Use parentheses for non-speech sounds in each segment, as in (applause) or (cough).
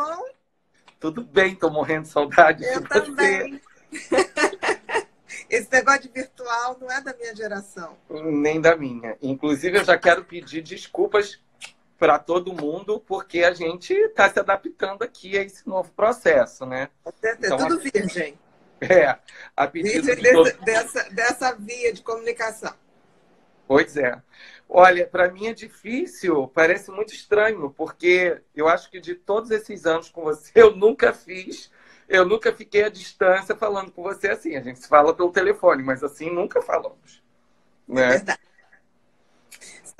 bom? Tudo bem, tô morrendo de saudade Eu de também. (laughs) Esse negócio de virtual não é da minha geração. Nem da minha. Inclusive, eu já quero pedir desculpas para todo mundo, porque a gente está se adaptando aqui a esse novo processo, né? É Então, tudo virgem. É, a pedido Virgem de dessa, dessa via de comunicação. Pois é. Olha, para mim é difícil, parece muito estranho, porque eu acho que de todos esses anos com você, (laughs) eu nunca fiz, eu nunca fiquei à distância falando com você assim. A gente se fala pelo telefone, mas assim nunca falamos. Né? verdade.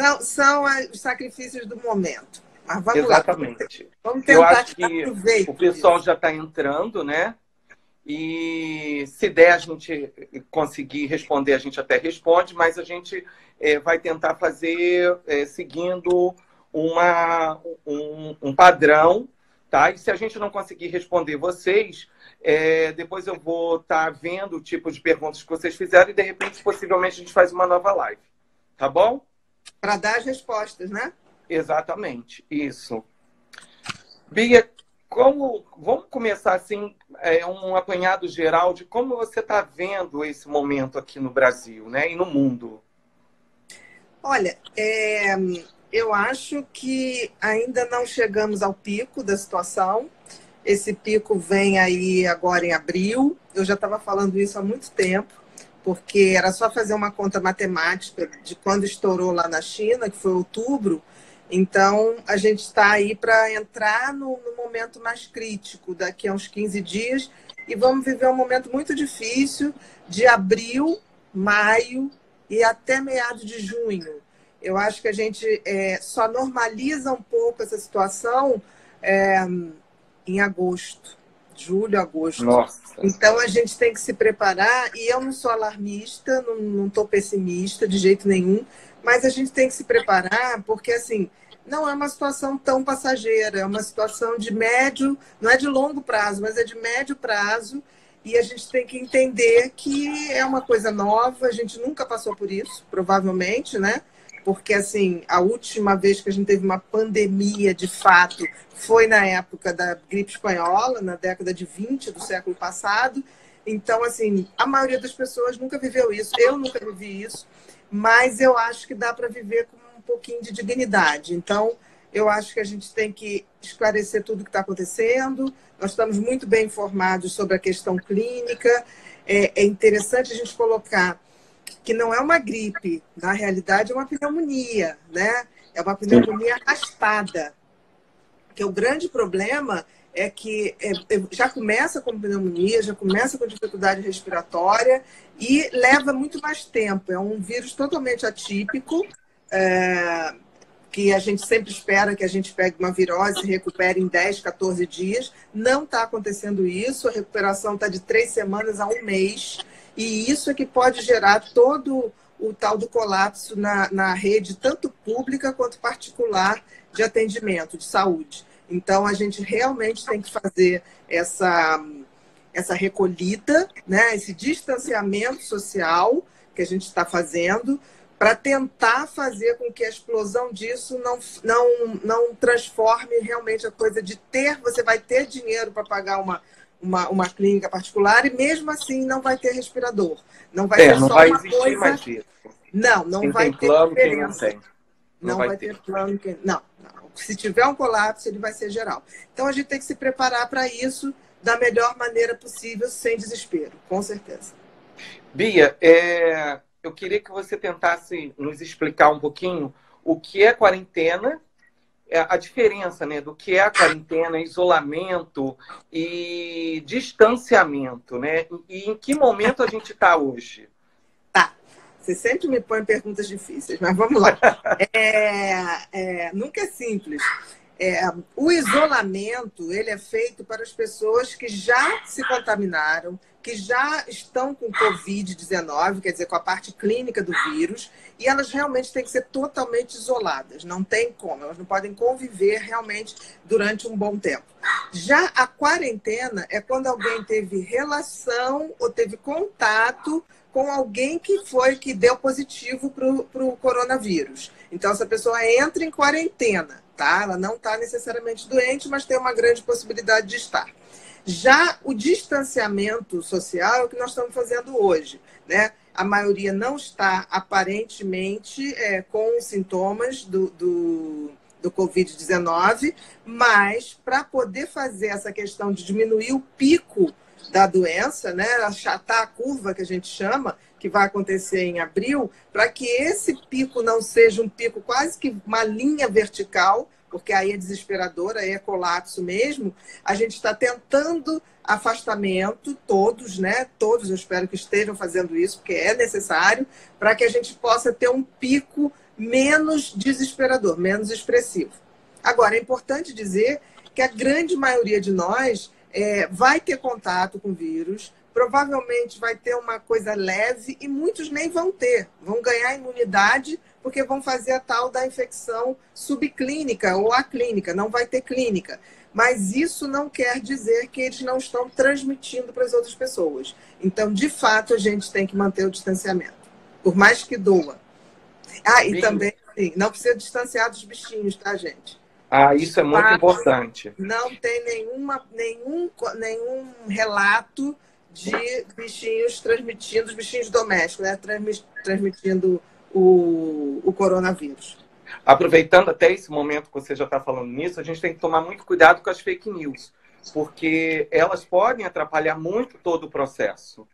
São, são os sacrifícios do momento. Mas vamos Exatamente. lá. Vamos Eu tentar acho tirar que O pessoal disso. já está entrando, né? E se der a gente conseguir responder, a gente até responde, mas a gente eh, vai tentar fazer eh, seguindo uma, um, um padrão, tá? E se a gente não conseguir responder vocês, eh, depois eu vou estar vendo o tipo de perguntas que vocês fizeram e, de repente, possivelmente, a gente faz uma nova live. Tá bom? Para dar as respostas, né? Exatamente, isso. Bia, como vamos começar assim é, um apanhado geral de como você está vendo esse momento aqui no Brasil, né, e no mundo. Olha, é, eu acho que ainda não chegamos ao pico da situação. Esse pico vem aí agora em abril. Eu já estava falando isso há muito tempo, porque era só fazer uma conta matemática de quando estourou lá na China, que foi outubro. Então, a gente está aí para entrar no, no momento mais crítico, daqui a uns 15 dias, e vamos viver um momento muito difícil de abril, maio e até meados de junho. Eu acho que a gente é, só normaliza um pouco essa situação é, em agosto, julho, agosto. Nossa. Então a gente tem que se preparar, e eu não sou alarmista, não estou pessimista de jeito nenhum, mas a gente tem que se preparar, porque assim, não é uma situação tão passageira, é uma situação de médio, não é de longo prazo, mas é de médio prazo, e a gente tem que entender que é uma coisa nova, a gente nunca passou por isso, provavelmente, né? Porque assim, a última vez que a gente teve uma pandemia de fato foi na época da gripe espanhola, na década de 20 do século passado. Então, assim, a maioria das pessoas nunca viveu isso, eu nunca vivi isso, mas eu acho que dá para viver com um pouquinho de dignidade. Então, eu acho que a gente tem que esclarecer tudo o que está acontecendo. Nós estamos muito bem informados sobre a questão clínica. É, é interessante a gente colocar que não é uma gripe, na realidade é uma pneumonia, né? É uma pneumonia arrastada. Que o grande problema é que é, é, já começa com pneumonia, já começa com dificuldade respiratória e leva muito mais tempo. É um vírus totalmente atípico, é, que a gente sempre espera que a gente pegue uma virose e recupere em 10, 14 dias. Não está acontecendo isso, a recuperação está de três semanas a um mês, e isso é que pode gerar todo o tal do colapso na, na rede, tanto pública quanto particular, de atendimento, de saúde. Então, a gente realmente tem que fazer essa, essa recolhida, né? esse distanciamento social que a gente está fazendo, para tentar fazer com que a explosão disso não, não, não transforme realmente a coisa de ter, você vai ter dinheiro para pagar uma, uma, uma clínica particular e mesmo assim não vai ter respirador. Não vai É, ser não só vai uma existir coisa. mais isso. Não, não Quem vai tem ter plano, quem não tem. Não, vai, ter. plano. Que... Não, não. Se tiver um colapso, ele vai ser geral. Então a gente tem que se preparar para isso da melhor maneira possível, sem desespero, com certeza. Bia, é, eu queria que você tentasse nos explicar um pouquinho o que é quarentena, é, a diferença né, do que é a quarentena, isolamento e distanciamento, né? E em que momento a gente está hoje? Você sempre me põe perguntas difíceis, mas vamos lá. É, é, nunca é simples. É, o isolamento ele é feito para as pessoas que já se contaminaram, que já estão com Covid-19, quer dizer, com a parte clínica do vírus, e elas realmente têm que ser totalmente isoladas. Não tem como, elas não podem conviver realmente durante um bom tempo. Já a quarentena é quando alguém teve relação ou teve contato com alguém que foi que deu positivo para o coronavírus. Então, essa pessoa entra em quarentena, tá? Ela não está necessariamente doente, mas tem uma grande possibilidade de estar. Já o distanciamento social é o que nós estamos fazendo hoje, né? A maioria não está aparentemente é, com sintomas do, do do Covid-19, mas para poder fazer essa questão de diminuir o pico da doença, né, achatar a curva que a gente chama, que vai acontecer em abril, para que esse pico não seja um pico quase que uma linha vertical, porque aí é desesperador, aí é colapso mesmo, a gente está tentando afastamento, todos, né? Todos eu espero que estejam fazendo isso, porque é necessário, para que a gente possa ter um pico menos desesperador, menos expressivo. Agora, é importante dizer que a grande maioria de nós é, vai ter contato com vírus, provavelmente vai ter uma coisa leve e muitos nem vão ter, vão ganhar imunidade porque vão fazer a tal da infecção subclínica ou aclínica, não vai ter clínica. Mas isso não quer dizer que eles não estão transmitindo para as outras pessoas. Então, de fato, a gente tem que manter o distanciamento, por mais que doa. Ah, e Bem... também, sim, não precisa distanciar dos bichinhos, tá, gente? Ah, isso é muito Mas importante. Não tem nenhuma, nenhum, nenhum relato de bichinhos transmitindo, os bichinhos domésticos, né? Transmitindo o, o coronavírus. Aproveitando até esse momento que você já está falando nisso, a gente tem que tomar muito cuidado com as fake news, porque elas podem atrapalhar muito todo o processo.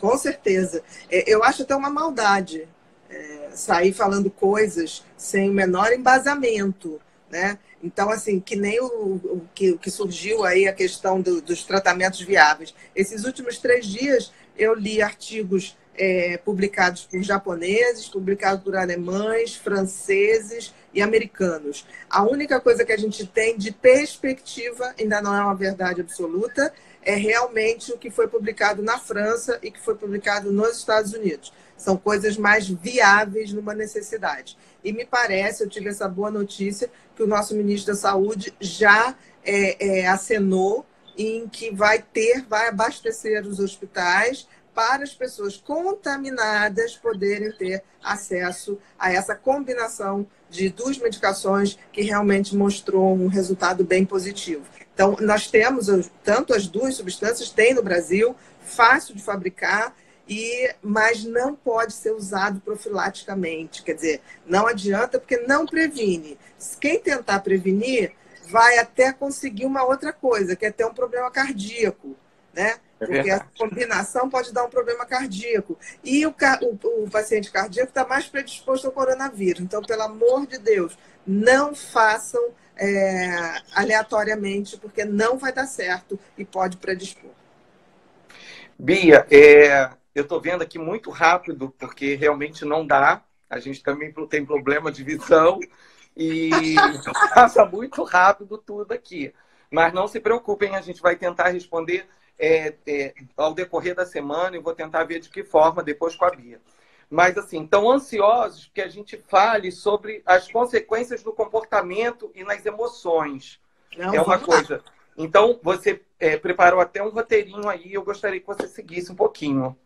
Com certeza. É, eu acho até uma maldade é, sair falando coisas sem o menor embasamento, né? Então, assim, que nem o, o, que, o que, surgiu aí a questão do, dos tratamentos viáveis. Esses últimos três dias eu li artigos é, publicados por japoneses, publicados por alemães, franceses e americanos. A única coisa que a gente tem de perspectiva, ainda não é uma verdade absoluta, é realmente o que foi publicado na França e que foi publicado nos Estados Unidos. São coisas mais viáveis numa necessidade. E me parece, eu tive essa boa notícia, que o nosso ministro da Saúde já é, é, acenou em que vai ter, vai abastecer os hospitais para as pessoas contaminadas poderem ter acesso a essa combinação de duas medicações que realmente mostrou um resultado bem positivo. Então, nós temos tanto as duas substâncias, tem no Brasil, fácil de fabricar, e mas não pode ser usado profilaticamente. Quer dizer, não adianta porque não previne. Quem tentar prevenir vai até conseguir uma outra coisa, que é ter um problema cardíaco, né? É porque a combinação pode dar um problema cardíaco. E o, o, o paciente cardíaco está mais predisposto ao coronavírus. Então, pelo amor de Deus, não façam é, aleatoriamente, porque não vai dar certo e pode predispor. Bia, é, eu estou vendo aqui muito rápido, porque realmente não dá. A gente também tem problema de visão e (laughs) passa muito rápido tudo aqui. Mas não se preocupem, a gente vai tentar responder é, é, ao decorrer da semana e vou tentar ver de que forma depois com a Bia. Mas, assim, tão ansiosos que a gente fale sobre as consequências do comportamento e nas emoções. Não, é uma coisa. Então, você é, preparou até um roteirinho aí, eu gostaria que você seguisse um pouquinho.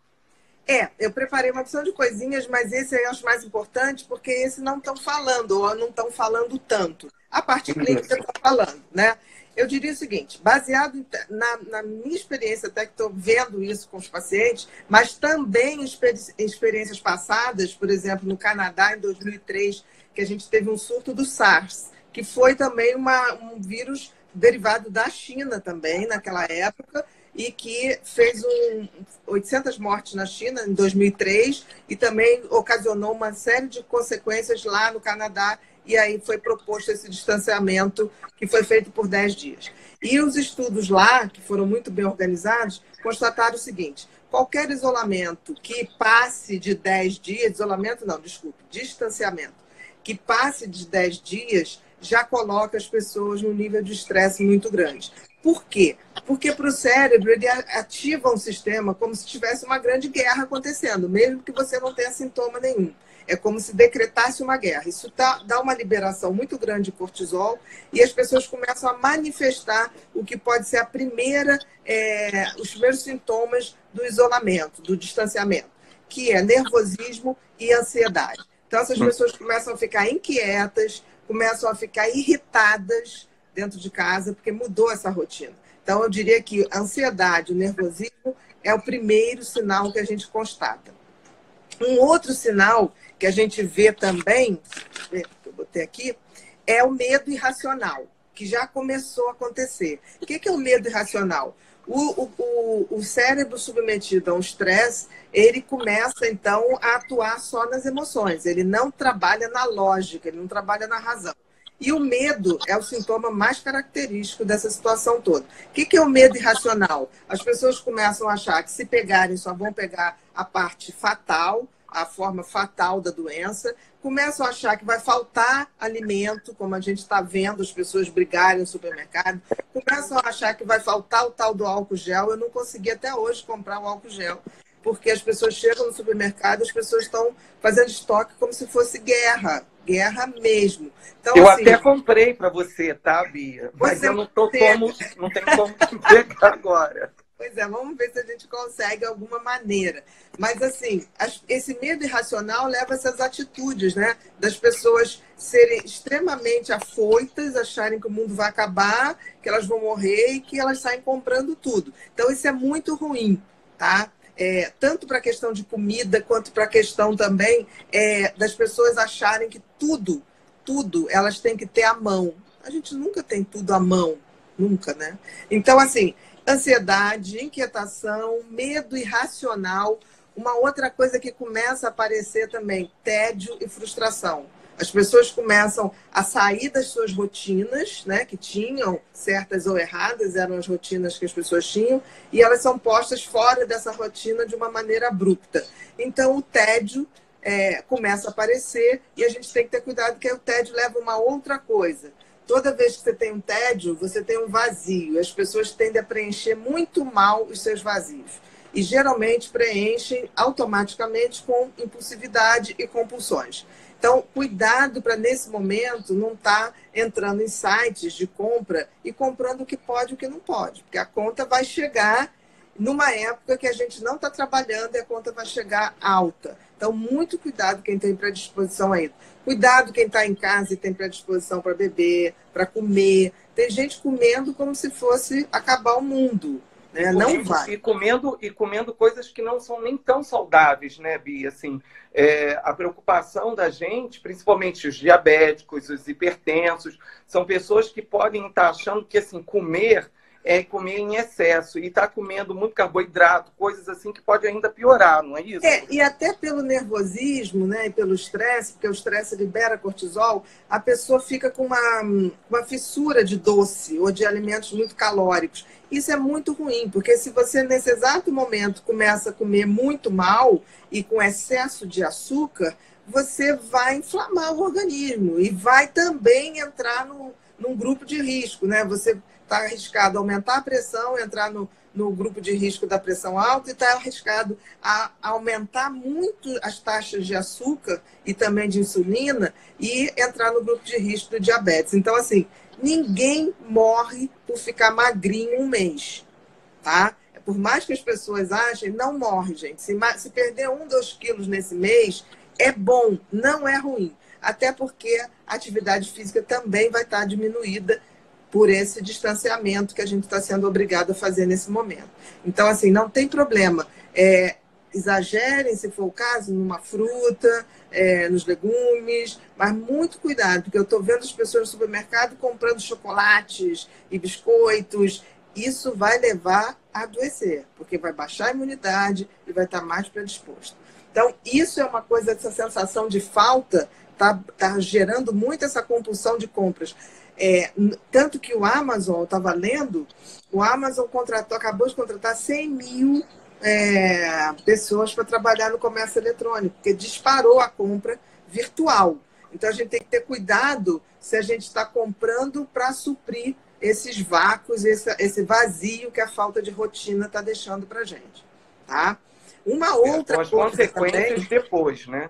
É, eu preparei uma opção de coisinhas, mas esse eu acho mais importante, porque esse não estão falando, ou não estão falando tanto. A parte clínica está falando, né? Eu diria o seguinte, baseado na, na minha experiência, até que estou vendo isso com os pacientes, mas também em experiências passadas, por exemplo, no Canadá, em 2003, que a gente teve um surto do SARS, que foi também uma, um vírus derivado da China também, naquela época, e que fez um, 800 mortes na China em 2003 e também ocasionou uma série de consequências lá no Canadá e aí foi proposto esse distanciamento que foi feito por 10 dias. E os estudos lá, que foram muito bem organizados, constataram o seguinte: qualquer isolamento que passe de 10 dias, isolamento não, desculpe, distanciamento, que passe de 10 dias, já coloca as pessoas num nível de estresse muito grande. Por quê? Porque para o cérebro ele ativa um sistema como se tivesse uma grande guerra acontecendo, mesmo que você não tenha sintoma nenhum. É como se decretasse uma guerra. Isso tá, dá uma liberação muito grande de cortisol e as pessoas começam a manifestar o que pode ser a primeira, é, os primeiros sintomas do isolamento, do distanciamento, que é nervosismo e ansiedade. Então, essas pessoas começam a ficar inquietas, começam a ficar irritadas dentro de casa, porque mudou essa rotina. Então, eu diria que a ansiedade, o nervosismo é o primeiro sinal que a gente constata. Um outro sinal que a gente vê também, que eu botei aqui, é o medo irracional, que já começou a acontecer. O que é o medo irracional? O, o, o, cérebro submetido a um estresse, ele começa então a atuar só nas emoções. Ele não trabalha na lógica, ele não trabalha na razão. E o medo é o sintoma mais característico dessa situação toda. O que é o medo irracional? As pessoas começam a achar que se pegarem só vão pegar a parte fatal, a forma fatal da doença, começam a achar que vai faltar alimento, como a gente está vendo as pessoas brigarem no supermercado, começam a achar que vai faltar o tal do álcool gel. Eu não consegui até hoje comprar o álcool gel, porque as pessoas chegam no supermercado, as pessoas estão fazendo estoque como se fosse guerra guerra mesmo. Então, eu assim, até comprei para você, tá, Bia? Mas eu não, tô como, não tenho como pegar agora. Pois é, vamos ver se a gente consegue alguma maneira. Mas, assim, esse medo irracional leva a essas atitudes, né? Das pessoas serem extremamente afoitas, acharem que o mundo vai acabar, que elas vão morrer e que elas saem comprando tudo. Então, isso é muito ruim, tá? É, tanto para a questão de comida, quanto para a questão também é, das pessoas acharem que tudo, tudo, elas têm que ter à mão. A gente nunca tem tudo à mão, nunca, né? Então, assim, ansiedade, inquietação, medo irracional. Uma outra coisa que começa a aparecer também, tédio e frustração. As pessoas começam a sair das suas rotinas, né, que tinham certas ou erradas, eram as rotinas que as pessoas tinham, e elas são postas fora dessa rotina de uma maneira abrupta. Então, o tédio é, começa a aparecer e a gente tem que ter cuidado que o tédio leva uma outra coisa. Toda vez que você tem um tédio, você tem um vazio. As pessoas tendem a preencher muito mal os seus vazios. E geralmente preenchem automaticamente com impulsividade e compulsões. Então, cuidado para nesse momento não estar tá entrando em sites de compra e comprando o que pode e o que não pode, porque a conta vai chegar numa época que a gente não está trabalhando e a conta vai chegar alta. Então, muito cuidado quem tem predisposição ainda. Cuidado quem está em casa e tem predisposição para beber, para comer. Tem gente comendo como se fosse acabar o mundo. Né? Não vai. E comendo, e comendo coisas que não são nem tão saudáveis, né, Bia? Assim, é, a preocupação da gente, principalmente os diabéticos, os hipertensos, são pessoas que podem estar achando que assim, comer é comer em excesso e está comendo muito carboidrato, coisas assim que pode ainda piorar, não é isso? É, e até pelo nervosismo, né, e pelo estresse, porque o estresse libera cortisol, a pessoa fica com uma, uma fissura de doce ou de alimentos muito calóricos. Isso é muito ruim, porque se você nesse exato momento começa a comer muito mal e com excesso de açúcar, você vai inflamar o organismo e vai também entrar no, num grupo de risco, né? Você está arriscado aumentar a pressão, entrar no, no grupo de risco da pressão alta e está arriscado a aumentar muito as taxas de açúcar e também de insulina e entrar no grupo de risco do diabetes. Então, assim, ninguém morre por ficar magrinho um mês, tá? Por mais que as pessoas achem, não morre, gente. Se, se perder um, dois quilos nesse mês, é bom, não é ruim. Até porque a atividade física também vai estar diminuída por esse distanciamento que a gente está sendo obrigado a fazer nesse momento. Então, assim, não tem problema. É, exagerem, se for o caso, numa fruta, é, nos legumes, mas muito cuidado, porque eu estou vendo as pessoas no supermercado comprando chocolates e biscoitos. Isso vai levar a adoecer, porque vai baixar a imunidade e vai estar mais predisposto. Então, isso é uma coisa, essa sensação de falta está tá gerando muito essa compulsão de compras. É, tanto que o Amazon, eu estava lendo, o Amazon contratou, acabou de contratar 100 mil é, pessoas para trabalhar no comércio eletrônico, porque disparou a compra virtual. Então a gente tem que ter cuidado se a gente está comprando para suprir esses vácuos, esse, esse vazio que a falta de rotina está deixando para a gente. Tá? Uma outra é, as consequências também, depois, né?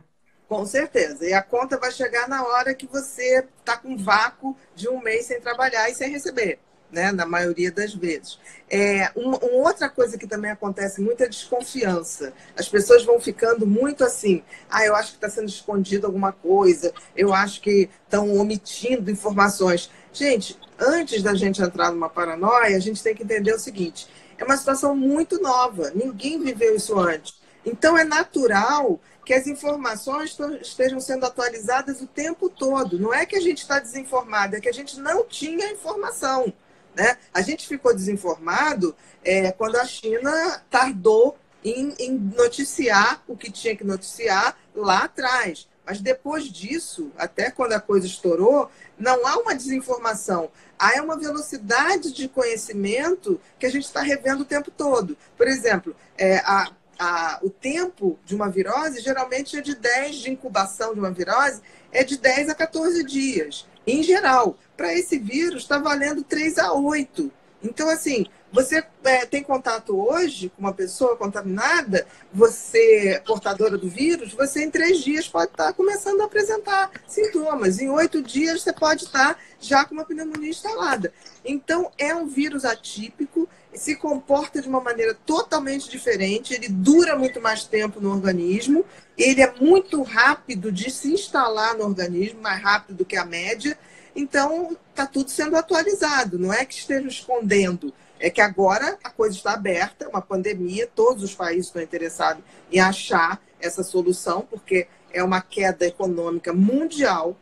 Com certeza. E a conta vai chegar na hora que você está com vácuo de um mês sem trabalhar e sem receber né? Na maioria das vezes. É, uma, uma, outra coisa que também acontece muito é desconfiança. As pessoas vão ficando muito assim, ah, eu acho que está sendo escondido alguma coisa, eu acho que estão omitindo informações. Gente, antes da gente entrar numa paranoia, a gente tem que entender o seguinte: é uma situação muito nova, ninguém viveu isso antes. Então é natural que as informações estejam sendo atualizadas o tempo todo. Não é que a gente está desinformado, é que a gente não tinha informação. Né? A gente ficou desinformado é, quando a China tardou em, em noticiar o que tinha que noticiar lá atrás. Mas depois disso, até quando a coisa estourou, não há uma desinformação. Há uma velocidade de conhecimento que a gente está revendo o tempo todo. Por exemplo, é, a, a, o tempo de uma virose geralmente é de 10 de incubação de uma virose, é de 10 a 14 dias, em geral para esse vírus está valendo 3 a 8. Então, assim, você é, tem contato hoje com uma pessoa contaminada, você, portadora do vírus, você em três dias pode estar tá começando a apresentar sintomas. Em oito dias você pode estar tá já com uma pneumonia instalada. Então, é um vírus atípico, se comporta de uma maneira totalmente diferente, ele dura muito mais tempo no organismo, ele é muito rápido de se instalar no organismo, mais rápido do que a média. Então, está tudo sendo atualizado, não é que esteja escondendo. É que agora a coisa está aberta, uma pandemia, todos os países estão interessados em achar essa solução, porque é uma queda econômica mundial,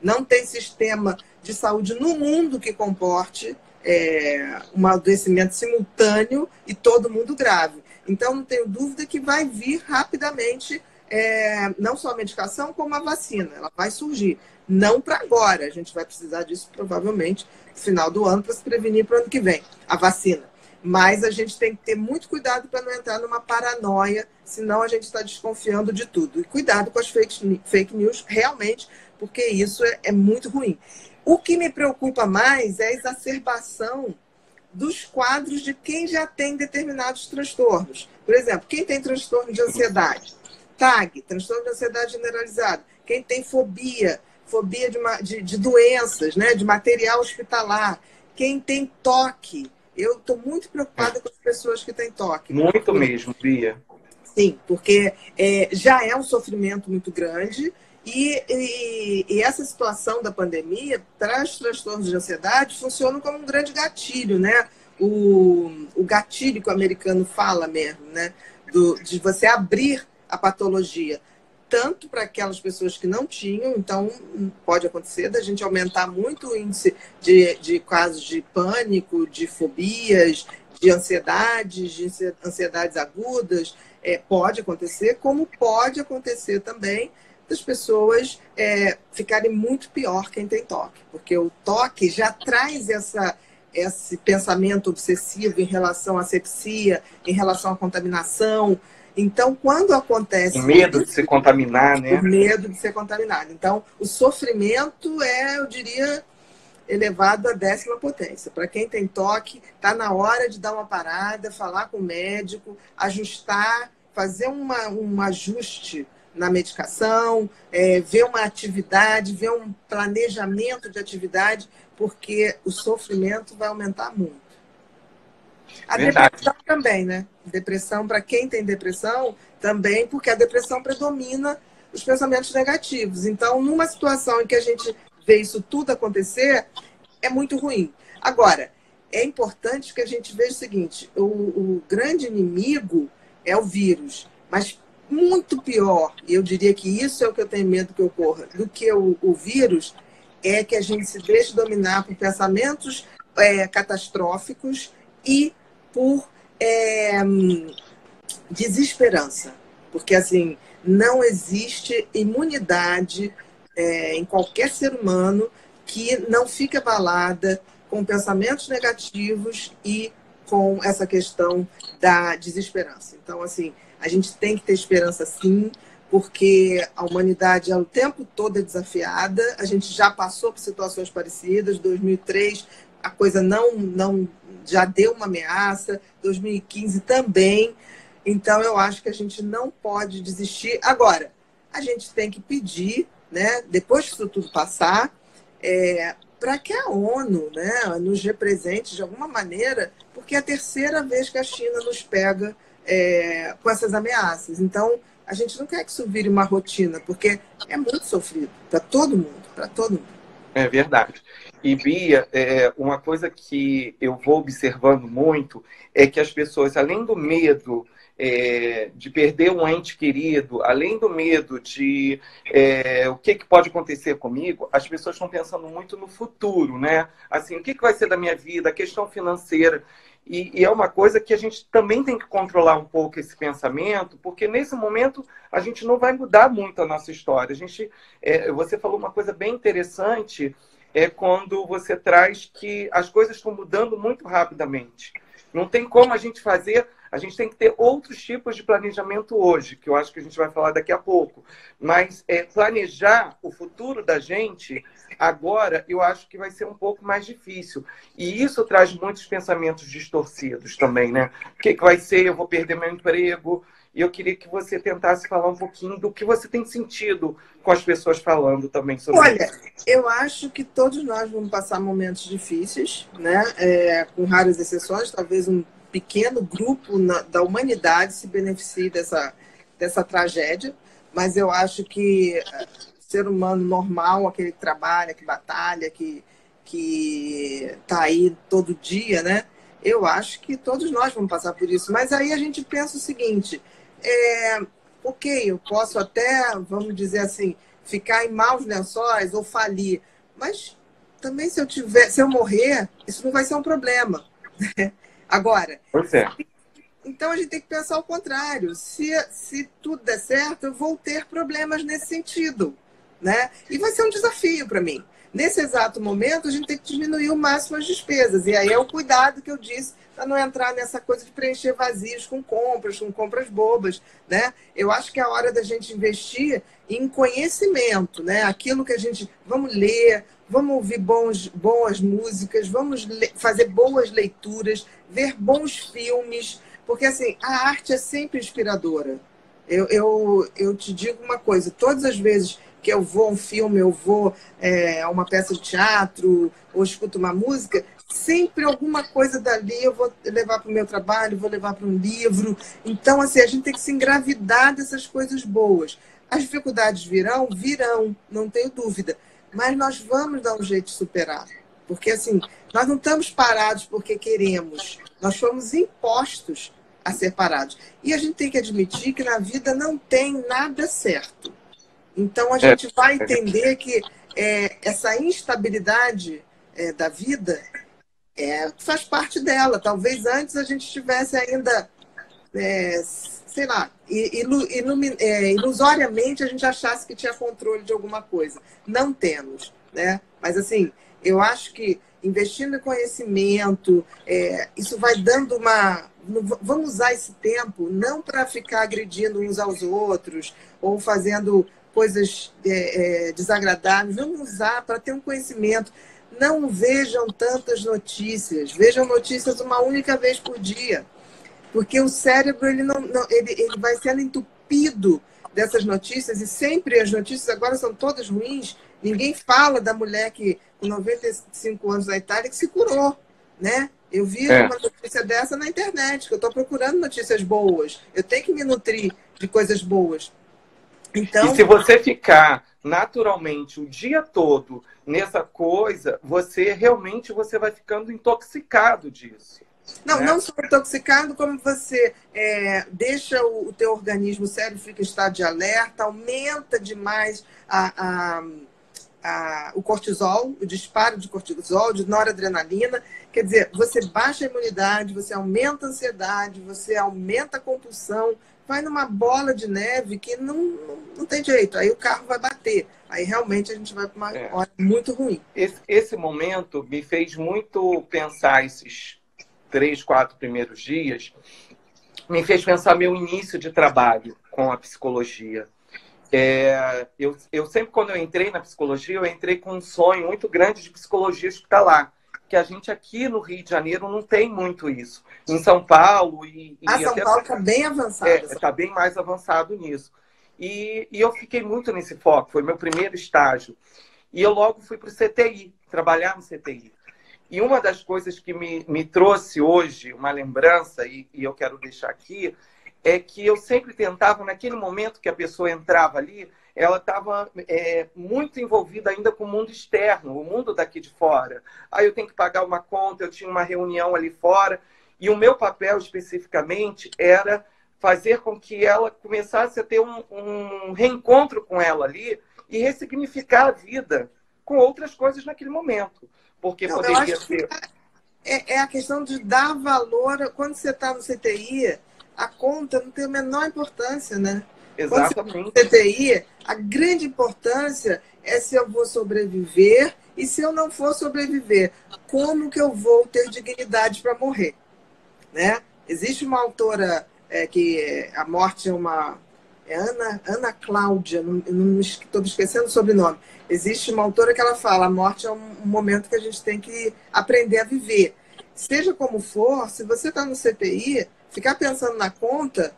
não tem sistema de saúde no mundo que comporte é, um adoecimento simultâneo e todo mundo grave. Então, não tenho dúvida que vai vir rapidamente é, não só a medicação, como a vacina. Ela vai surgir. Não para agora. A gente vai precisar disso provavelmente no final do ano para se prevenir para o ano que vem. A vacina. Mas a gente tem que ter muito cuidado para não entrar numa paranoia, senão a gente está desconfiando de tudo. E cuidado com as fake news, realmente, porque isso é, é muito ruim. O que me preocupa mais é a exacerbação dos quadros de quem já tem determinados transtornos. Por exemplo, quem tem transtorno de ansiedade, TAG, transtorno de ansiedade generalizado, quem tem fobia, fobia de, uma, de, de doenças, né, de material hospitalar, quem tem toque. Eu estou muito preocupada com as pessoas que têm toque. Muito porque... mesmo, Bia. Sim, porque é, já é um sofrimento muito grande e, e, e, essa situação da pandemia os transtornos de ansiedade funciona como um grande gatilho, né? O, o gatilho que o americano fala mesmo, né? Do, de você abrir a patologia tanto para aquelas pessoas que não tinham, então pode acontecer da gente aumentar muito o índice de, de casos de pânico, de fobias, de ansiedades, de ansiedades agudas, é, pode acontecer, como pode acontecer também das pessoas é, ficarem muito pior quem tem toque, porque o toque já traz essa, esse pensamento obsessivo em relação à sepsia, em relação à contaminação, então, quando acontece. O medo de se contaminar, né? O medo de ser contaminado. Então, o sofrimento é, eu diria, elevado à décima potência. Para quem tem toque, está na hora de dar uma parada, falar com o médico, ajustar, fazer uma, um ajuste na medicação, é, ver uma atividade, ver um planejamento de atividade, porque o sofrimento vai aumentar muito. A Verdade. depressão também, né? Depressão, para quem tem depressão, também, porque a depressão predomina os pensamentos negativos. Então, numa situação em que a gente vê isso tudo acontecer, é muito ruim. Agora, é importante que a gente veja o seguinte: o, o grande inimigo é o vírus, mas muito pior, e eu diria que isso é o que eu tenho medo que ocorra, do que o, o vírus, é que a gente se deixe dominar por pensamentos é, catastróficos e por é, desesperança. Porque, assim, não existe imunidade é, em qualquer ser humano que não fique abalada com pensamentos negativos e com essa questão da desesperança. Então, assim, a gente tem que ter esperança sim, porque a humanidade o tempo todo é desafiada. A gente já passou por situações parecidas. 2003 a coisa não, não já deu uma ameaça, 2015 também. Então, eu acho que a gente não pode desistir. Agora, a gente tem que pedir, né, depois que isso tudo passar, é, para que a ONU né, nos represente de alguma maneira, porque é a terceira vez que a China nos pega é, com essas ameaças. Então, a gente não quer que isso vire uma rotina, porque é muito sofrido para todo mundo, para todo mundo. É verdade. E, Bia, é, uma coisa que eu vou observando muito é que as pessoas, além do medo é, de perder um ente querido, além do medo de é, o que, que pode acontecer comigo, as pessoas estão pensando muito no futuro, né? Assim, o que, que vai ser da minha vida, a questão financeira. E, e, é uma coisa que a gente também tem que controlar um pouco esse pensamento, porque nesse momento a gente não vai mudar muito a nossa história. A gente, é, você falou uma coisa bem interessante, é quando você traz que as coisas estão mudando muito rapidamente. Não tem como a gente fazer a gente tem que ter outros tipos de planejamento hoje, que eu acho que a gente vai falar daqui a pouco. Mas é, planejar o futuro da gente agora, eu acho que vai ser um pouco mais difícil. E isso traz muitos pensamentos distorcidos também, né? O que, que vai ser? Eu vou perder meu emprego? E eu queria que você tentasse falar um pouquinho do que você tem sentido com as pessoas falando também sobre Olha, isso. Olha, eu acho que todos nós vamos passar momentos difíceis, né? É, com raras exceções, talvez um pequeno grupo na, da humanidade se beneficie dessa, dessa tragédia, mas eu acho que uh, ser humano normal, aquele que trabalha, que batalha, que que está aí todo dia, né? Eu acho que todos nós vamos passar por isso. Mas aí a gente pensa o seguinte: é, ok, eu posso até, vamos dizer assim, ficar em maus lençóis ou falir, mas também se eu tiver, se eu morrer, isso não vai ser um problema. Né? Agora, é. então a gente tem que pensar o contrário. Se, se tudo der certo, eu vou ter problemas nesse sentido. Né? E vai ser um desafio para mim. Nesse exato momento, a gente tem que diminuir o máximo as despesas. E aí é o cuidado que eu disse para não entrar nessa coisa de preencher vazios com compras, com compras bobas, né? Eu acho que é a hora da gente investir em conhecimento, né? Aquilo que a gente vamos ler, vamos ouvir bons, boas músicas, vamos fazer boas leituras, ver bons filmes, porque assim, a arte é sempre inspiradora. Eu, eu, eu te digo uma coisa, todas as vezes que eu vou a um filme, eu vou é, a uma peça de teatro, ou escuto uma música, sempre alguma coisa dali eu vou levar para o meu trabalho, vou levar para um livro. Então, assim, a gente tem que se engravidar dessas coisas boas. As dificuldades virão? Virão, não tenho dúvida mas nós vamos dar um jeito de superar. Porque, assim, nós não estamos parados porque queremos, nós fomos impostos a ser parados. E a gente tem que admitir que na vida não tem nada certo. Então, a gente é. vai entender que é, essa instabilidade é, da vida é, faz parte dela. Talvez antes a gente estivesse ainda é, sei lá, ilu, é, ilusoriamente a gente achasse que tinha controle de alguma coisa. Não temos, né? Mas assim, eu acho que investindo em conhecimento, é, isso vai dando uma. Vamos usar esse tempo não para ficar agredindo uns aos outros ou fazendo coisas é, é, desagradáveis, vamos usar para ter um conhecimento. Não vejam tantas notícias, vejam notícias uma única vez por dia. Porque o cérebro ele não, não ele, ele vai sendo entupido dessas notícias e sempre as notícias agora são todas ruins. Ninguém fala da mulher que com 95 anos da Itália que se curou, né? Eu vi é. uma notícia dessa na internet, que eu estou procurando notícias boas. Eu tenho que me nutrir de coisas boas. Então, e se você ficar naturalmente o dia todo nessa coisa, você realmente você vai ficando intoxicado disso. Não, né? não só intoxicado, como você é, deixa o, o teu organismo, o cérebro fica em estado de alerta, aumenta demais a, a, a, o cortisol, o disparo de cortisol, de noradrenalina. Quer dizer, você baixa a imunidade, você aumenta a ansiedade, você aumenta a compulsão, vai numa bola de neve que não, não, não tem jeito. Aí o carro vai bater. Aí realmente a gente vai para uma é. hora muito ruim. Esse, esse momento me fez muito pensar esses três, quatro primeiros dias, me fez pensar meu início de trabalho com a psicologia. É, eu, eu sempre, quando eu entrei na psicologia, eu entrei com um sonho muito grande de psicologia hospitalar, que a gente aqui no Rio de Janeiro não tem muito isso. Em São Paulo e... e ah, São Paulo está bem avançado. Está é, tá bem mais avançado nisso. E, e eu fiquei muito nesse foco, foi meu primeiro estágio. E eu logo fui para o CTI, trabalhar no CTI. E uma das coisas que me, me trouxe hoje uma lembrança, e, e eu quero deixar aqui, é que eu sempre tentava, naquele momento que a pessoa entrava ali, ela estava é, muito envolvida ainda com o mundo externo, o mundo daqui de fora. Aí eu tenho que pagar uma conta, eu tinha uma reunião ali fora, e o meu papel especificamente era fazer com que ela começasse a ter um, um reencontro com ela ali e ressignificar a vida com outras coisas naquele momento. Porque Não, poderia ser. É, é, a questão de dar valor. Quando você está no CTI, a conta não tem a menor importância, né? Exatamente. Quando tá no CTI, a grande importância é se eu vou sobreviver e se eu não for sobreviver, como que eu vou ter dignidade para morrer, né? Existe uma autora é, que a morte é uma. É Ana, Ana Cláudia, não estou esquecendo o sobrenome. Existe uma autora que ela fala: a morte é um, um momento que a gente tem que aprender a viver. Seja como for, se você está no CTI, ficar pensando na conta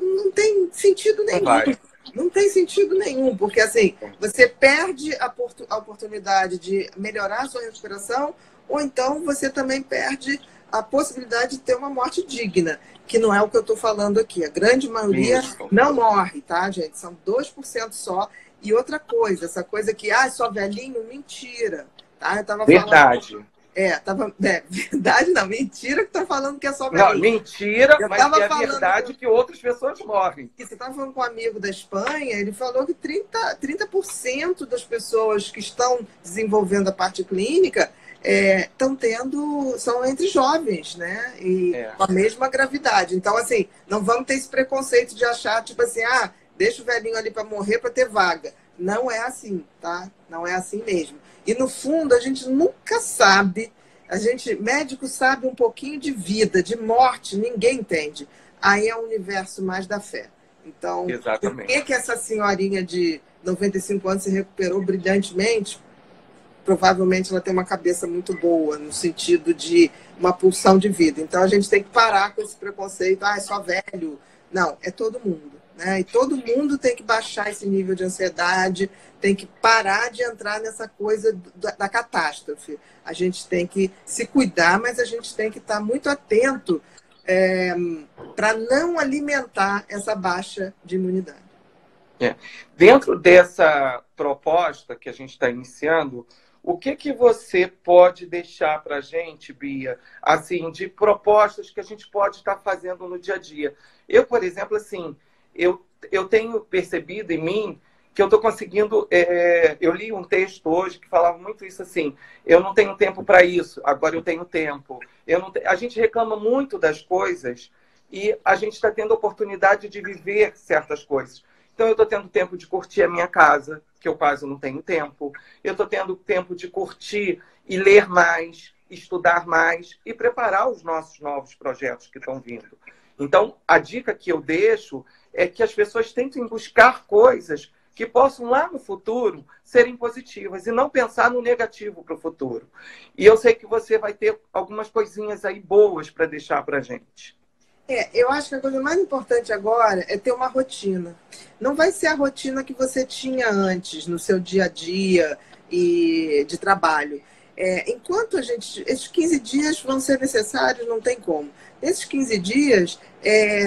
não tem sentido nenhum. Vai. Não tem sentido nenhum, porque assim, você perde a, a oportunidade de melhorar a sua recuperação, ou então você também perde a possibilidade de ter uma morte digna que não é o que eu estou falando aqui. A grande maioria Isso. não morre, tá, gente? São 2% só. E outra coisa, essa coisa que, ah, só velhinho, mentira. Tá? Eu tava verdade. Falando... É, tava. É, (laughs) verdade não, mentira que tá falando que é só velhinho. Não, mentira, eu mas é verdade que outras pessoas morrem. Que você estava falando com um amigo da Espanha, ele falou que 30%, 30 das pessoas que estão desenvolvendo a parte clínica estão é, tendo, são entre jovens, né? E é. com a mesma gravidade. Então, assim, não vamos ter esse preconceito de achar, tipo assim, ah, deixa o velhinho ali para morrer para ter vaga. Não é assim, tá? Não é assim mesmo. E no fundo, a gente nunca sabe, a gente, médico sabe um pouquinho de vida, de morte, ninguém entende. Aí é o universo mais da fé. Então, Exatamente. por que, que essa senhorinha de 95 anos se recuperou brilhantemente? Provavelmente ela tem uma cabeça muito boa, no sentido de uma pulsão de vida. Então a gente tem que parar com esse preconceito, ah, é só velho. Não, é todo mundo. Né? E todo mundo tem que baixar esse nível de ansiedade, tem que parar de entrar nessa coisa da, catástrofe. A gente tem que se cuidar, mas a gente tem que estar muito atento é, para não alimentar essa baixa de imunidade. É. Dentro dessa proposta que a gente está iniciando, o que, que você pode deixar para a gente, Bia, assim, de propostas que a gente pode estar tá fazendo no dia a dia? Eu, por exemplo, assim, eu, eu tenho percebido em mim que eu estou conseguindo. É, eu li um texto hoje que falava muito isso assim: eu não tenho tempo para isso, agora eu tenho tempo. Eu não te... A gente reclama muito das coisas e a gente está tendo oportunidade de viver certas coisas. Então, eu estou tendo tempo de curtir a minha casa, que eu quase não tenho tempo. Eu estou tendo tempo de curtir e ler mais, estudar mais e preparar os nossos novos projetos que estão vindo. Então, a dica que eu deixo é que as pessoas tentem buscar coisas que possam lá no futuro serem positivas e não pensar no negativo para o futuro. E eu sei que você vai ter algumas coisinhas aí boas para deixar para a gente. É, eu acho que a coisa mais importante agora é ter uma rotina. Não vai ser a rotina que você tinha antes, no seu dia a dia e de trabalho. É, enquanto a gente. Esses 15 dias vão ser necessários, não tem como. Esses 15 dias, é,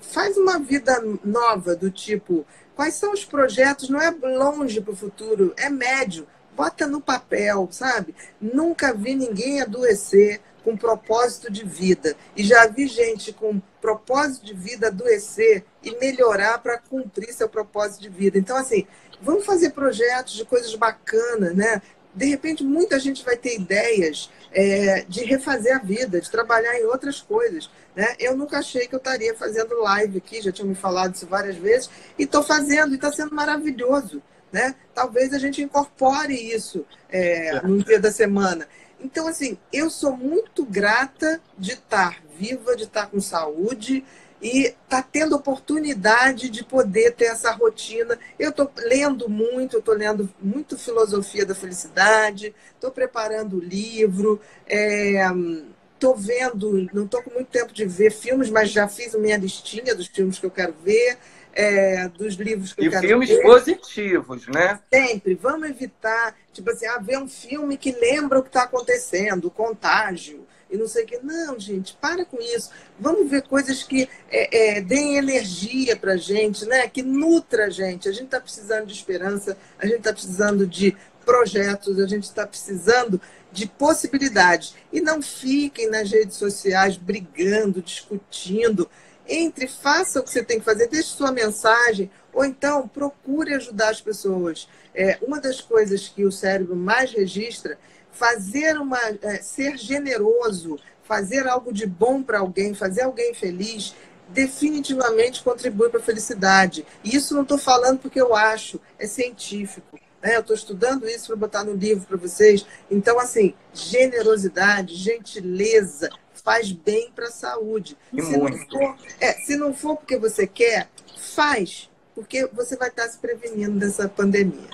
faz uma vida nova, do tipo: quais são os projetos? Não é longe para o futuro, é médio. Bota no papel, sabe? Nunca vi ninguém adoecer com propósito de vida. E já vi gente com propósito de vida adoecer e melhorar para cumprir seu propósito de vida. Então, assim, vamos fazer projetos de coisas bacanas, né? De repente, muita gente vai ter ideias é, de refazer a vida, de trabalhar em outras coisas. Né? Eu nunca achei que eu estaria fazendo live aqui, já tinha me falado isso várias vezes, e estou fazendo, e está sendo maravilhoso. Né? Talvez a gente incorpore isso é, é. no dia da semana. Então, assim, eu sou muito grata de estar viva, de estar com saúde e estar tá tendo oportunidade de poder ter essa rotina. Eu estou lendo muito, estou lendo muito Filosofia da Felicidade, estou preparando o livro, estou é, vendo, não estou com muito tempo de ver filmes, mas já fiz minha listinha dos filmes que eu quero ver. É, dos livros que e eu quero filmes ver. positivos, né? Sempre. Vamos evitar, tipo assim, ah, ver um filme que lembra o que está acontecendo, o contágio, e não sei o que. Não, gente, para com isso. Vamos ver coisas que é, é, deem energia para a gente, né? que nutra a gente. A gente está precisando de esperança, a gente está precisando de projetos, a gente está precisando de possibilidades. E não fiquem nas redes sociais brigando, discutindo. Entre, faça o que você tem que fazer, deixe sua mensagem, ou então procure ajudar as pessoas. É, uma das coisas que o cérebro mais registra, fazer uma, é, ser generoso, fazer algo de bom para alguém, fazer alguém feliz, definitivamente contribui para a felicidade. E isso não estou falando porque eu acho, é científico. Né? Eu estou estudando isso para botar no livro para vocês. Então, assim, generosidade, gentileza, faz bem para a saúde. se não, for, é, se não for porque você quer, faz, porque você vai estar se prevenindo dessa pandemia.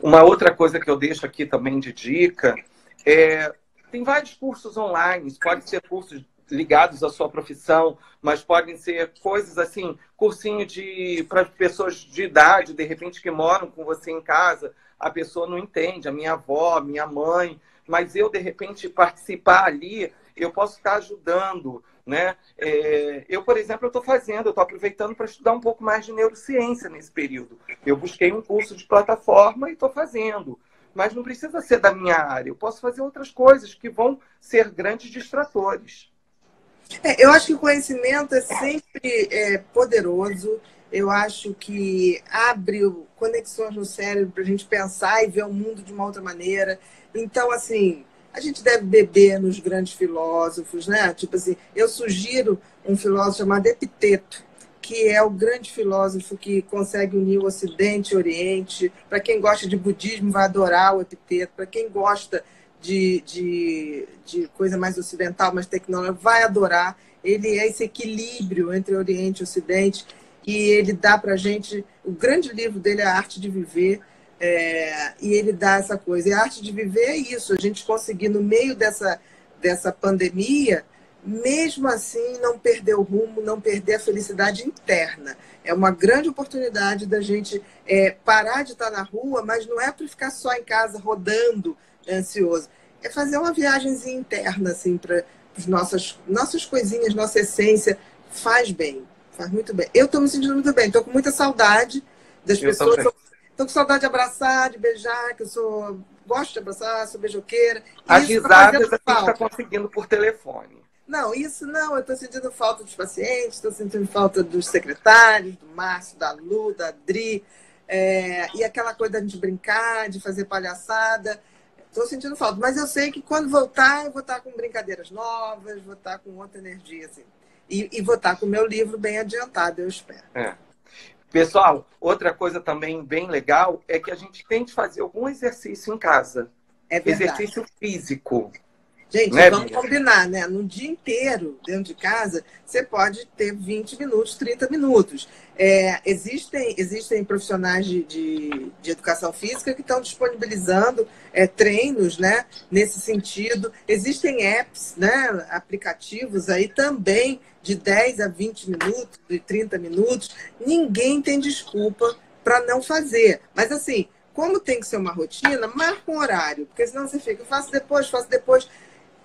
Uma outra coisa que eu deixo aqui também de dica é tem vários cursos online, pode ser cursos ligados à sua profissão, mas podem ser coisas assim, cursinho de para pessoas de idade, de repente que moram com você em casa, a pessoa não entende, a minha avó, a minha mãe, mas eu de repente participar ali, eu posso estar ajudando, né? É, eu, por exemplo, estou fazendo, estou aproveitando para estudar um pouco mais de neurociência nesse período. Eu busquei um curso de plataforma e estou fazendo mas não precisa ser da minha área. Eu posso fazer outras coisas que vão ser grandes distratores. É, eu acho que o conhecimento é sempre é, poderoso. Eu acho que abre conexões no cérebro para a gente pensar e ver o mundo de uma outra maneira. Então, assim, a gente deve beber nos grandes filósofos, né? Tipo assim, eu sugiro um filósofo chamado Epiteto, que é o grande filósofo que consegue unir o Ocidente e o Oriente. Para quem gosta de budismo, vai adorar o Epiteto. Para quem gosta de, de, de coisa mais ocidental, mais tecnológica, vai adorar. Ele é esse equilíbrio entre Oriente e Ocidente e ele dá para gente. O grande livro dele é A Arte de Viver. É, e ele dá essa coisa. E a arte de viver é isso, a gente conseguir, no meio dessa, dessa pandemia, mesmo assim, não perder o rumo, não perder a felicidade interna. É uma grande oportunidade da gente é, parar de estar na rua, mas não é para ficar só em casa rodando ansioso. É fazer uma viagemzinha interna, assim, para as nossas, nossas coisinhas, nossa essência. Faz bem, faz muito bem. Eu estou me sentindo muito bem, estou com muita saudade das eu pessoas. Estou com saudade de abraçar, de beijar, que eu sou. Gosto de abraçar, sou beijoqueira. As risadas a gente está conseguindo por telefone. Não, isso não. Eu estou sentindo falta dos pacientes, estou sentindo falta dos secretários, do Márcio, da Lu, da Adri. É, e aquela coisa da gente brincar, de fazer palhaçada. Estou sentindo falta, mas eu sei que quando voltar, eu vou estar com brincadeiras novas, vou estar com outra energia, assim. E, e vou estar com o meu livro bem adiantado, eu espero. É. Pessoal, outra coisa também bem legal é que a gente tem que fazer algum exercício em casa. É exercício físico. Gente, né, vamos Bia? combinar, né? No dia inteiro, dentro de casa, você pode ter 20 minutos, 30 minutos. É, existem, existem profissionais de, de, de, educação física que estão disponibilizando é, treinos né, nesse sentido. Existem apps, né, aplicativos aí também de 10 a 20 minutos, de 30 minutos. Ninguém tem desculpa para não fazer. Mas assim, como tem que ser uma rotina, marca um horário, porque senão você fica, faço depois, faço depois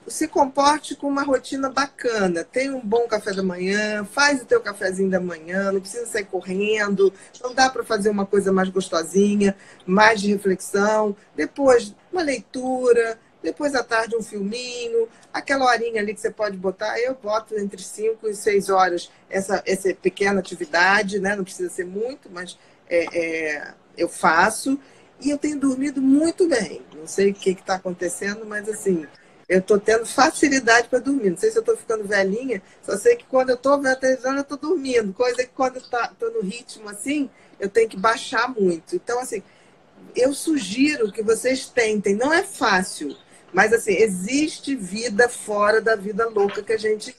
se comporte com uma rotina bacana. Tenha um bom café da manhã, faz o teu cafezinho da manhã, não precisa sair correndo, não dá para fazer uma coisa mais gostosinha, mais de reflexão. Depois, uma leitura, depois à tarde um filminho, aquela horinha ali que você pode botar, eu boto entre 5 e 6 horas essa, essa pequena atividade, né? não precisa ser muito, mas é, é, eu faço. E eu tenho dormido muito bem. Não sei o que está acontecendo, mas assim, eu estou tendo facilidade para dormir. Não sei se eu estou ficando velhinha, só sei que quando eu estou televisão, eu estou dormindo. Coisa que quando estou tá, no ritmo assim, eu tenho que baixar muito. Então, assim, eu sugiro que vocês tentem. Não é fácil, mas assim, existe vida fora da vida louca que a gente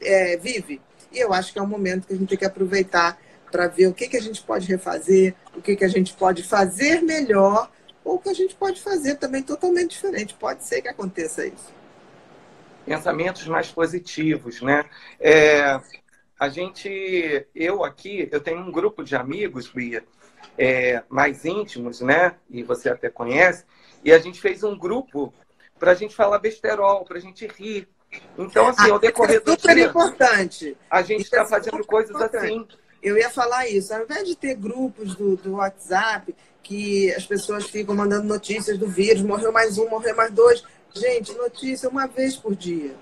é, vive. E eu acho que é um momento que a gente tem que aproveitar para ver o que, que a gente pode refazer, o que, que a gente pode fazer melhor ou que a gente pode fazer também totalmente diferente. Pode ser que aconteça isso pensamentos mais positivos, né? É, a gente, eu aqui, eu tenho um grupo de amigos, Bia, é, mais íntimos, né? E você até conhece. E a gente fez um grupo para a gente falar besterol, para a gente rir. Então, assim, ah, ao decorrer do super dia, importante. a gente está é fazendo coisas importante. assim. Eu ia falar isso. Ao invés de ter grupos do, do WhatsApp que as pessoas ficam mandando notícias do vírus, morreu mais um, morreu mais dois. Gente, notícia uma vez por dia.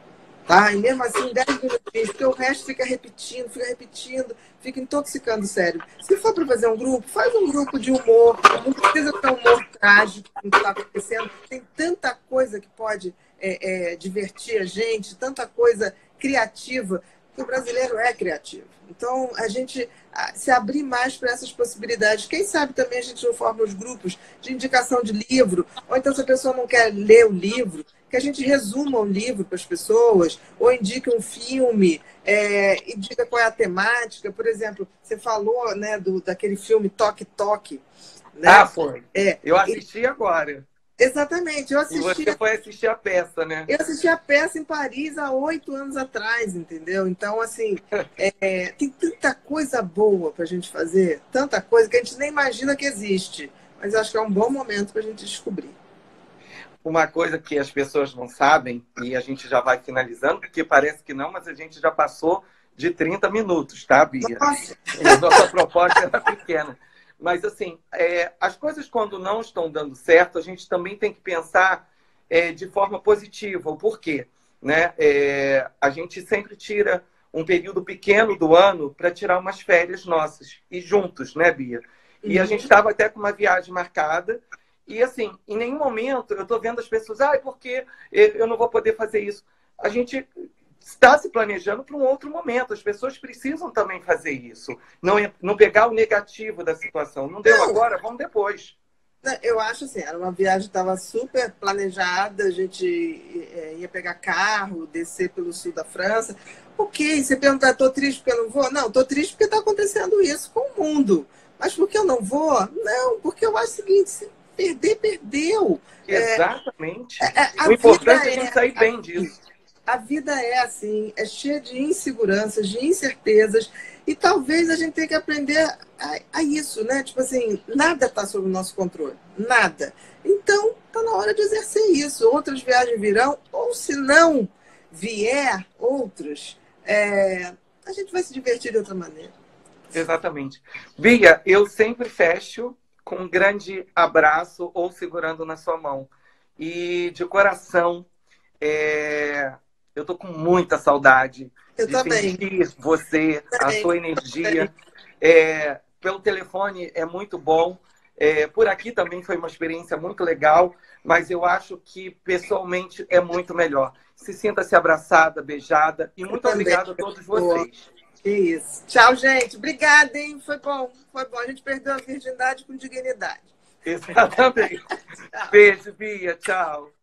Tá? E mesmo assim, 10 minutinhos, porque o resto fica repetindo, fica repetindo, fica intoxicando o cérebro. Se for para fazer um grupo, faz um grupo de humor. Não precisa ter um humor trágico, como está acontecendo. Tem tanta coisa que pode é, é, divertir a gente, tanta coisa criativa, que o brasileiro é criativo. Então, a gente se abrir mais para essas possibilidades. Quem sabe também a gente não forma os grupos de indicação de livro, ou então se a pessoa não quer ler o livro, que a gente resuma o livro para as pessoas, ou indique um filme, é, indica qual é a temática. Por exemplo, você falou né, do, daquele filme Toque Toque. Né? Ah, foi. É, Eu assisti e... agora. Exatamente, eu assisti. E você foi assistir a peça, né? Eu assisti a peça em Paris há oito anos atrás, entendeu? Então, assim, (laughs) é, tem tanta coisa boa para a gente fazer, tanta coisa que a gente nem imagina que existe. Mas acho que é um bom momento para a gente descobrir. Uma coisa que as pessoas não sabem, e a gente já vai finalizando, porque parece que não, mas a gente já passou de 30 minutos, tá, Bia? Nossa, (laughs) Nossa proposta era pequena. Mas, assim, é, as coisas quando não estão dando certo, a gente também tem que pensar é, de forma positiva. O porquê? Né? É, a gente sempre tira um período pequeno do ano para tirar umas férias nossas. E juntos, né, Bia? E a uhum. gente estava até com uma viagem marcada. E, assim, em nenhum momento eu estou vendo as pessoas, ah, porque eu não vou poder fazer isso. A gente está se planejando para um outro momento. As pessoas precisam também fazer isso. Não, não pegar o negativo da situação. Não deu não. agora, vamos depois. Eu acho assim, era uma viagem estava super planejada, a gente é, ia pegar carro, descer pelo sul da França. Ok, você perguntar, estou triste porque eu não vou? Não, estou triste porque está acontecendo isso com o mundo. Mas por que eu não vou? Não, porque eu acho o seguinte, se perder, perdeu. Exatamente. É, é, o importante é a gente sair bem disso a vida é assim, é cheia de inseguranças, de incertezas, e talvez a gente tenha que aprender a, a isso, né? Tipo assim, nada está sob o nosso controle, nada. Então, está na hora de exercer isso. Outras viagens virão, ou se não vier outras, é, a gente vai se divertir de outra maneira. Exatamente. Bia, eu sempre fecho com um grande abraço ou segurando na sua mão. E de coração, é, eu tô com muita saudade eu de também. sentir você, também. a sua energia. É, pelo telefone é muito bom. É, por aqui também foi uma experiência muito legal, mas eu acho que pessoalmente é muito melhor. Se sinta-se abraçada, beijada e muito obrigada a todos vocês. Isso. Tchau, gente. Obrigada, hein? Foi bom. Foi bom. A gente perdeu a virgindade com dignidade. Exatamente. (laughs) Beijo, Bia. Tchau.